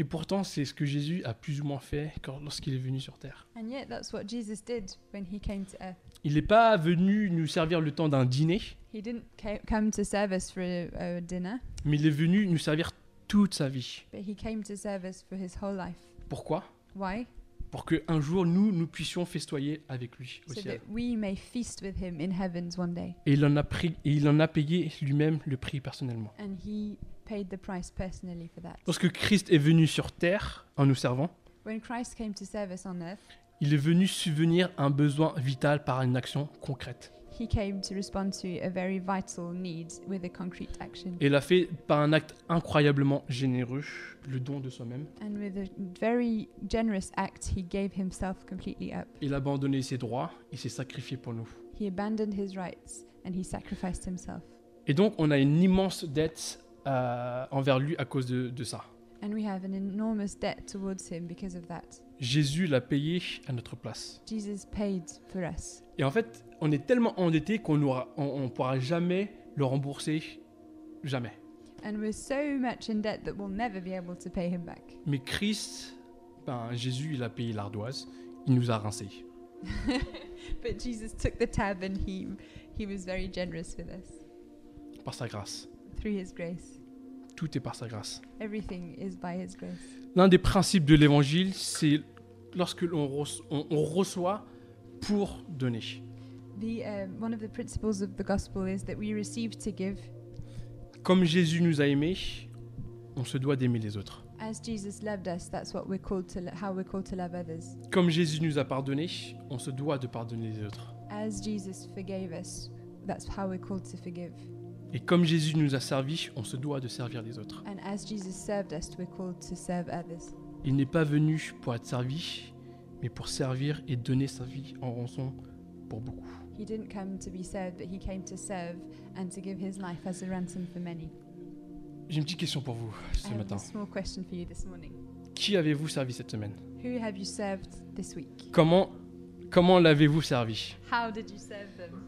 Et pourtant, c'est ce que Jésus a plus ou moins fait lorsqu'il est venu sur terre. And yet, that's what Jesus did when he came to earth. Il n'est pas venu nous servir le temps d'un dîner, He didn't ca- come to serve us for a, a dinner, mais il est venu nous servir toute sa vie. but he came to serve us for his whole life. Pourquoi? Why? Pour qu'un jour, nous, nous puissions festoyer avec lui au So ciel. that we may feast with him in heavens one day. Et il en a, pris, et il en a payé lui-même le prix personnellement. And he paid the price personally for that. Lorsque Christ est venu sur terre en nous servant, When Christ came to serve us on earth, il est venu subvenir à un besoin vital par une action concrète. He came to respond to a very vital need with a concrete action. Et il a fait par un acte incroyablement généreux, le don de soi-même. And with a very generous act, he gave himself completely up. Il a abandonné ses droits, il s'est sacrifié pour nous. He abandoned his rights and he sacrificed himself. Et donc, on a une immense dette euh, envers lui à cause de, de ça. And we have an enormous debt towards him because of that. Jésus l'a payé à notre place. Jesus paid for us. Et en fait, on est tellement endetté qu'on ne pourra jamais le rembourser. Jamais. And we're so much in debt that we'll never be able to pay him back. Mais Christ, ben, Jésus, il a payé l'ardoise. Il nous a rincés. but Jesus took the tab and he, he was very generous with us Par sa grâce. through his grace. Tout est par sa grâce. Everything is by his grace. L'un des principes de l'évangile, c'est lorsque l'on reço- on- on reçoit pour donner. The, um, one of the principles of the gospel is that we receive to give. Comme Jésus nous a aimés, on se doit d'aimer les autres. As Jesus loved us, that's what we're called to, how we're called to love others. Comme Jésus nous a pardonnés, on se doit de pardonner les autres. As Jesus forgave us, that's how we're called to forgive. Et comme Jésus nous a servis, on se doit de servir les autres. And as Jesus served us, we're called to serve others. Il n'est pas venu pour être servi, mais pour servir et donner sa vie en rançon pour beaucoup. He didn't come to be served, but he came to serve and to give his life as a ransom for many. J'ai une petite question pour vous ce I have matin. a small question for you this morning. Qui avez-vous servi cette semaine? Who have you served this week? Comment, comment l'avez-vous servi? How did you serve them?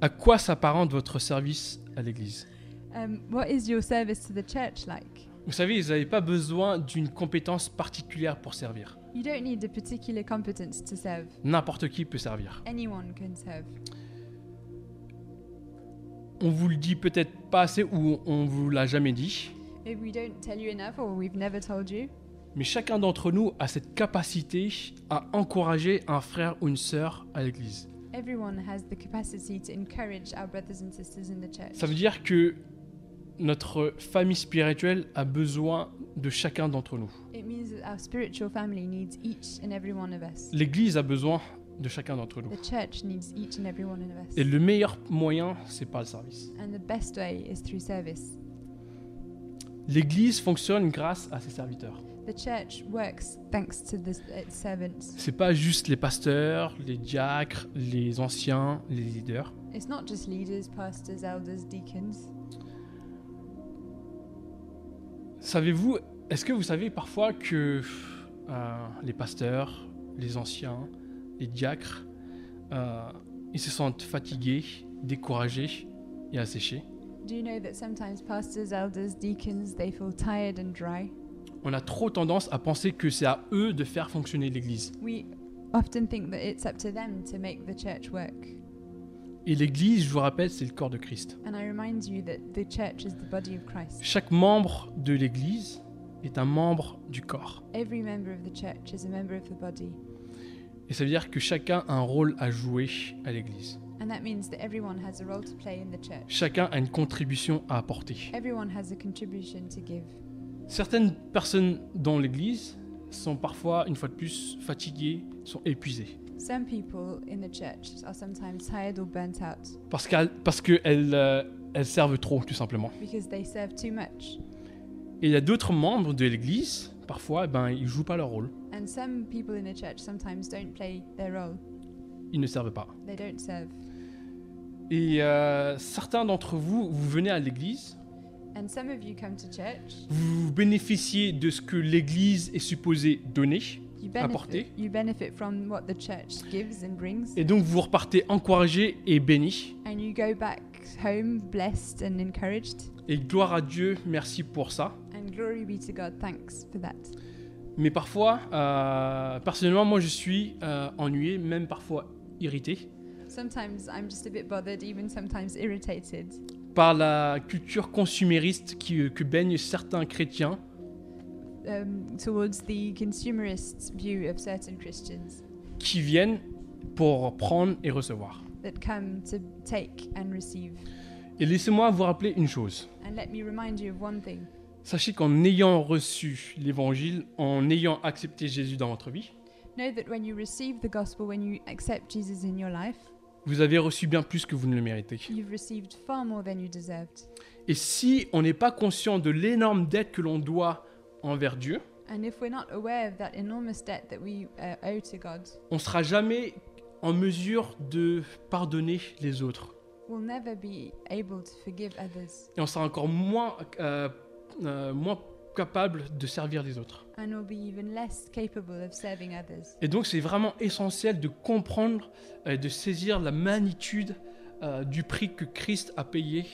À quoi s'apparente votre service à l'Église? Um, what is your service to the church like? Vous savez, vous n'avez pas besoin d'une compétence particulière pour servir. You don't need a particular competence to serve. N'importe qui peut servir. Anyone can serve. On vous le dit peut-être pas assez ou on vous l'a jamais dit, Maybe we don't tell you enough or we've never told you, mais chacun d'entre nous a cette capacité à encourager un frère ou une sœur à l'Église. everyone has the capacity to encourage our brothers and sisters in the church. Ça veut dire que notre famille spirituelle a besoin de chacun d'entre nous. It means that our spiritual family needs each and every one of us. L'Église a besoin de chacun d'entre nous. Et le meilleur moyen, c'est par le service. And the best way is through service. L'Église fonctionne grâce à ses serviteurs. The church works thanks to the, its servants. C'est pas juste les pasteurs, les diacres, les anciens, les leaders. It's not just leaders, pastors, elders, deacons. Savez-vous, est-ce que vous savez parfois que euh, les pasteurs, les anciens, les diacres, euh, ils se sentent fatigués, découragés et asséchés? Do you know that sometimes pastors, elders, deacons, they feel tired and dry? On a trop tendance à penser que c'est à eux de faire fonctionner l'Église. We often think that it's up to them to make the church work. Et l'Église, je vous rappelle, c'est le corps de Christ. Chaque membre de l'Église est un membre du corps. Every member of the church is a member of the body. Et ça veut dire que chacun a un rôle à jouer à l'Église. Chacun a une contribution à apporter. Everyone has a contribution to give. Certaines personnes dans l'Église sont parfois, une fois de plus, fatiguées, sont épuisées. Some people in the church are sometimes tired or burnt out Parce qu'elles parce qu'elles, euh, elles servent trop, tout simplement. because they serve too much. Et il y a d'autres membres de l'Église, parfois, eh ben, ils jouent pas leur rôle. And some people in the church sometimes don't play their role. Ils ne servent pas. They don't serve. Et euh, certains d'entre vous, vous venez à l'Église, And some of you come to church, vous bénéficiez de ce que l'Église est supposée donner, Apporter. you benefit from what the church gives and brings, et donc vous repartez encouragés et bénis. and you go back home blessed and encouraged. Et gloire à Dieu, merci pour ça. And glory be to God, thanks for that. Mais parfois, euh, personnellement, moi je suis euh, ennuyé, même parfois irrité, Sometimes I'm just a bit bothered, even sometimes irritated, par la culture consumériste qui, euh, que baignent certains chrétiens um, towards the consumerist view of certain Christians qui viennent pour prendre et recevoir. that come to take and receive. Et laissez-moi vous rappeler une chose. And let me remind you of one thing. Sachez qu'en ayant reçu l'évangile, en ayant accepté Jésus dans votre vie, Know that when you receive the gospel, when you accept Jesus in your life, vous avez reçu bien plus que vous ne le méritez. you've received far more than you deserved. Et si on n'est pas conscient de l'énorme dette que l'on doit envers Dieu, And if we're not aware of that enormous debt that we uh, owe to God, on ne sera jamais en mesure de pardonner les autres. we'll never be able to forgive others. Et on sera encore moins, euh, euh, moins capable de servir les autres. And we'll be even less capable of serving others. Et donc c'est vraiment essentiel de comprendre et de saisir la magnitude euh, du prix que Christ a payé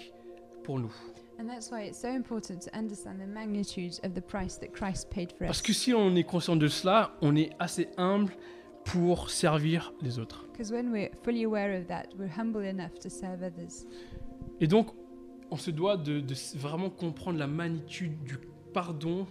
pour nous. And that's why it's so important to understand the magnitude of the price that Christ paid for Parce us. que si on est conscient de cela, on est assez humble pour servir les autres. Because when we're fully aware of that, we're humble enough to serve others. Et donc, on se doit de, vraiment comprendre la magnitude du pardon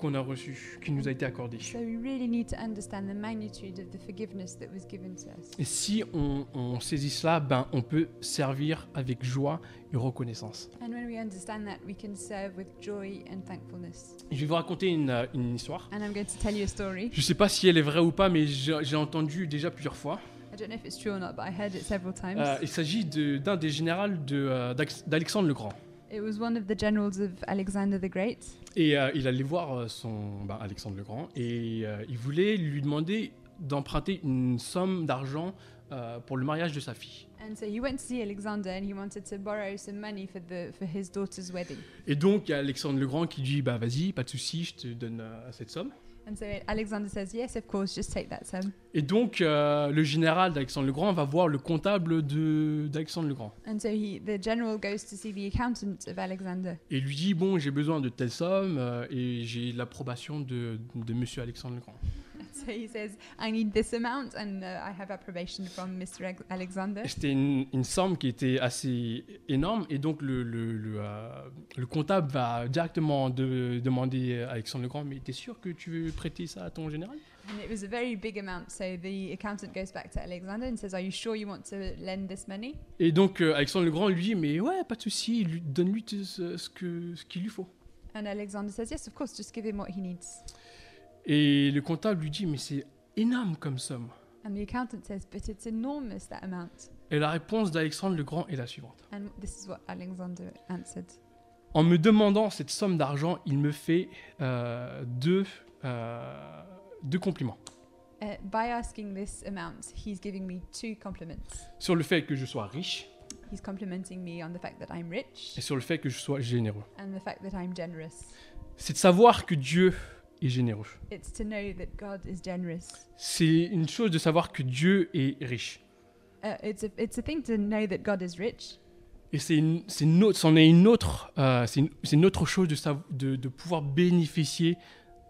qu'on a reçu, qui nous a été accordé. So we really need to understand the magnitude of the forgiveness that was given to us. Et si on, on saisit cela, ben, on peut servir avec joie et reconnaissance. And when we understand that, we can serve with joy and thankfulness. Je vais vous raconter une, une histoire. And I'm going to tell you a story. Je ne sais pas si elle est vraie ou pas, mais j'ai entendu déjà plusieurs fois. I don't know if it's true or not, but I heard it several times. Euh, il s'agit de- d'un des généraux de, euh, d'Alex- d'Alexandre le Grand. It was one of the generals of Alexander the Great, Et euh, il allait voir euh, son bah, Alexandre le Grand et euh, il voulait lui demander d'emprunter une somme d'argent euh, pour le mariage de sa fille. and so he went to see Alexander, and he wanted to borrow some money for the for his daughter's wedding. Et donc il y a Alexandre le Grand qui dit bah vas-y, pas de souci, je te donne cette somme. And so Alexander says, "Yes, of course, just take that sum." Et donc euh, le général d'Alexandre le Grand va voir le comptable de d'Alexandre le Grand And so he, the general, goes to see the accountant of Alexander, et lui dit bon j'ai besoin de telle somme euh, et j'ai l'approbation de, de Monsieur Alexandre le Grand. So he says, "I need this amount, and uh, I have approbation from Mr. Alexander." C'était une, une somme qui était assez énorme et donc le, le, le, euh, le comptable va directement de- demander à Alexandre le Grand mais t'es sûr que tu veux prêter ça à ton général? And it was a very big amount. So the accountant goes back to Alexander and says, "Are you sure you want to lend this money?" Et donc euh, Alexandre le Grand lui dit mais ouais pas de souci lui- donne-lui ce qu'il lui faut. And Alexander says, "Yes, of course, just give him what he needs." Et le comptable lui dit mais c'est énorme comme somme. And the accountant says, "But it's enormous that amount." Et la réponse d'Alexandre le Grand est la suivante. And this is what Alexander answered. En me demandant cette somme d'argent, il me fait euh, deux, euh, deux compliments. Uh, by asking this amount, he's giving me two compliments. Sur le fait que je sois riche He's complimenting me on the fact that I'm rich et sur le fait que je sois généreux. and the fact that I'm generous. C'est de savoir que Dieu est généreux. It's to know that God is generous. C'est une chose de savoir que Dieu est riche. Uh, Et c'est une, autre, c'en est une autre, euh, c'est une, c'est une autre chose de, sav- de, de pouvoir bénéficier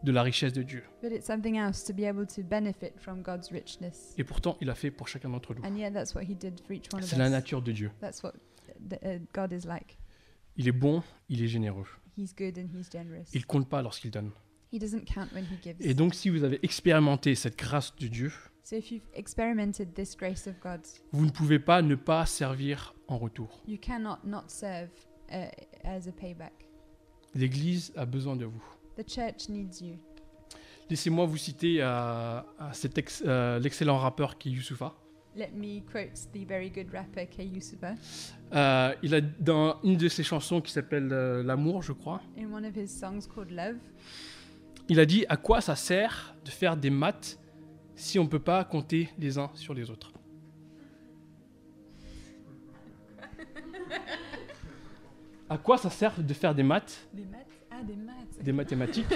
de la richesse de Dieu. but it's something else to be able to benefit from God's richness. Et pourtant, il a fait pour chacun d'entre nous. And yet, that's what He did for each one of C'est la us. nature de Dieu. That's what th- uh, God is like. Il est bon, il est généreux. He's good and He's generous. Il compte pas lorsqu'il donne. He doesn't count when He gives. Et donc, si vous avez expérimenté cette grâce de Dieu, so if you've experimented this grace of God, vous ne pouvez pas ne pas servir en retour. you cannot not serve uh, as a payback. L'Église a besoin de vous. The church needs you. Laissez-moi vous citer euh, à cet ex- euh, l'excellent rappeur qui est Youssoufa. Let me quote the very good rapper Yusufa. Euh, il a dans une de ses chansons qui s'appelle euh, L'amour, je crois. In one of his songs called Love, Il a dit à quoi ça sert de faire des maths si on ne peut pas compter les uns sur les autres. À quoi ça sert de faire des maths, des maths, ah, des maths. des mathématiques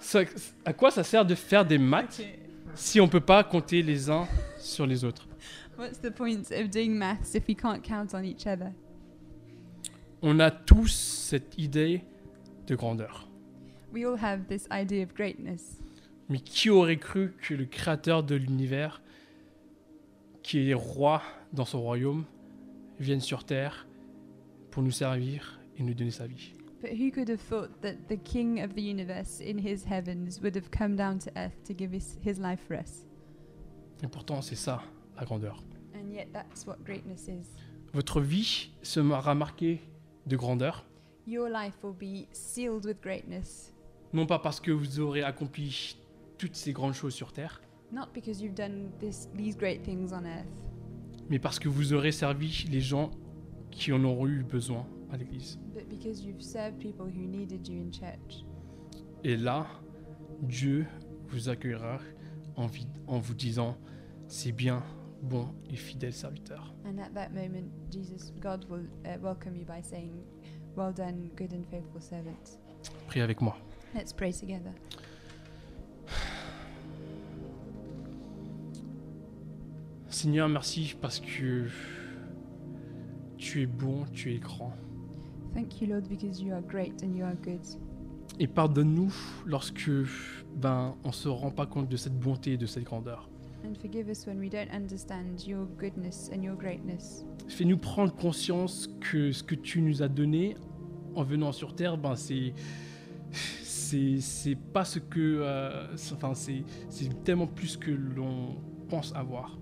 Ça- À quoi ça sert de faire des maths Okay. si on ne peut pas compter les uns sur les autres? What's the point of doing maths if we can't count on each other? On a tous cette idée de grandeur. We all have this idea of greatness. Mais qui aurait cru que le créateur de l'univers, qui est roi dans son royaume, vienne sur terre pour nous servir et nous donner sa vie? But who could have thought that the King of the universe in his heavens would have come down to earth to give his, his life for us? Et pourtant, c'est ça, la grandeur. And yet, that's what greatness is. Votre vie sera marquée de grandeur, Your life will be sealed with greatness, non pas parce que vous aurez accompli toutes ces grandes choses sur terre, not because you've done this, these great things on earth, mais parce que vous aurez servi les gens qui en auront eu besoin à l'église. but because you've served people who needed you in church. Et là, Dieu vous accueillera en, vi- en vous disant, c'est bien, bon et fidèle serviteur. And at that moment, Jesus, God will uh, welcome you by saying, Well done, good and faithful servant. Priez avec moi. Let's pray together. Seigneur, merci parce que tu es bon, tu es grand. Thank you, Lord, because you are great and you are good. Et pardonne-nous lorsque ben, on se rend pas compte de cette bonté et de cette grandeur. And forgive us when we don't understand your goodness and your greatness. Fais-nous prendre conscience que ce que tu nous as donné en venant sur Terre, ben, c'est c'est pas ce que euh, enfin c'est tellement plus que l'on pense avoir.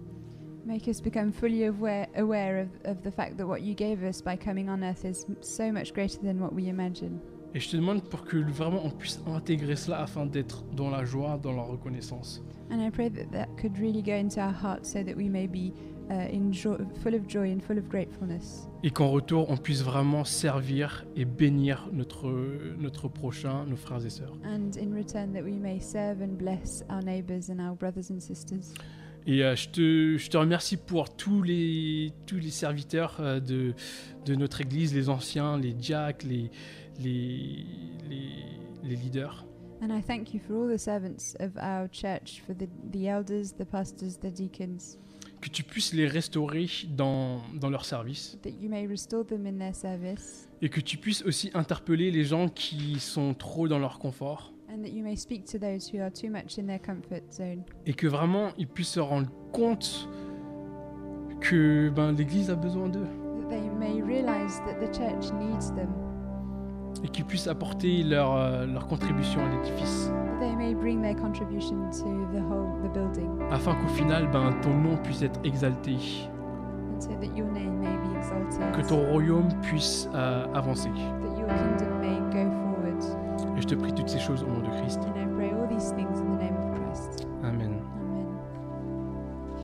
Make us become fully aware, aware of, of the fact that what you gave us by coming on earth is so much greater than what we imagine. Et je te demande pour que vraiment on puisse intégrer cela afin d'être dans la joie, dans la reconnaissance. And I pray that that could really go into our hearts so that we may be in jo- full of joy and full of gratefulness. Et qu'en retour, on puisse vraiment servir et bénir notre, notre prochain, nos frères et sœurs. And in return, that we may serve and bless our neighbours and our brothers and sisters. Et euh, je, te, je te remercie pour tous les, tous les serviteurs euh, de, de notre Église, les anciens, les diacres, les, les, les, les leaders. And I thank you for all the servants of our church, for the, the elders, the pastors, the deacons, Que tu puisses les restaurer dans, dans leur service. that you may restore them in their service, Et que tu puisses aussi interpeller les gens qui sont trop dans leur confort. and that you may speak to those who are too much in their comfort zone, Et que vraiment ils puissent se rendre compte que ben, l'Église a besoin d'eux. that they may realize that the church needs them, Et qu'ils puissent apporter leur, euh, leur contribution à l'édifice. that they may bring their contribution to the whole the building, Afin qu'au final, ben, ton nom puisse être exalté. and so that your name may be exalted, Que ton royaume puisse euh, avancer. that your kingdom may go forward. Et je te prie toutes ces choses au nom de Christ. And I pray all these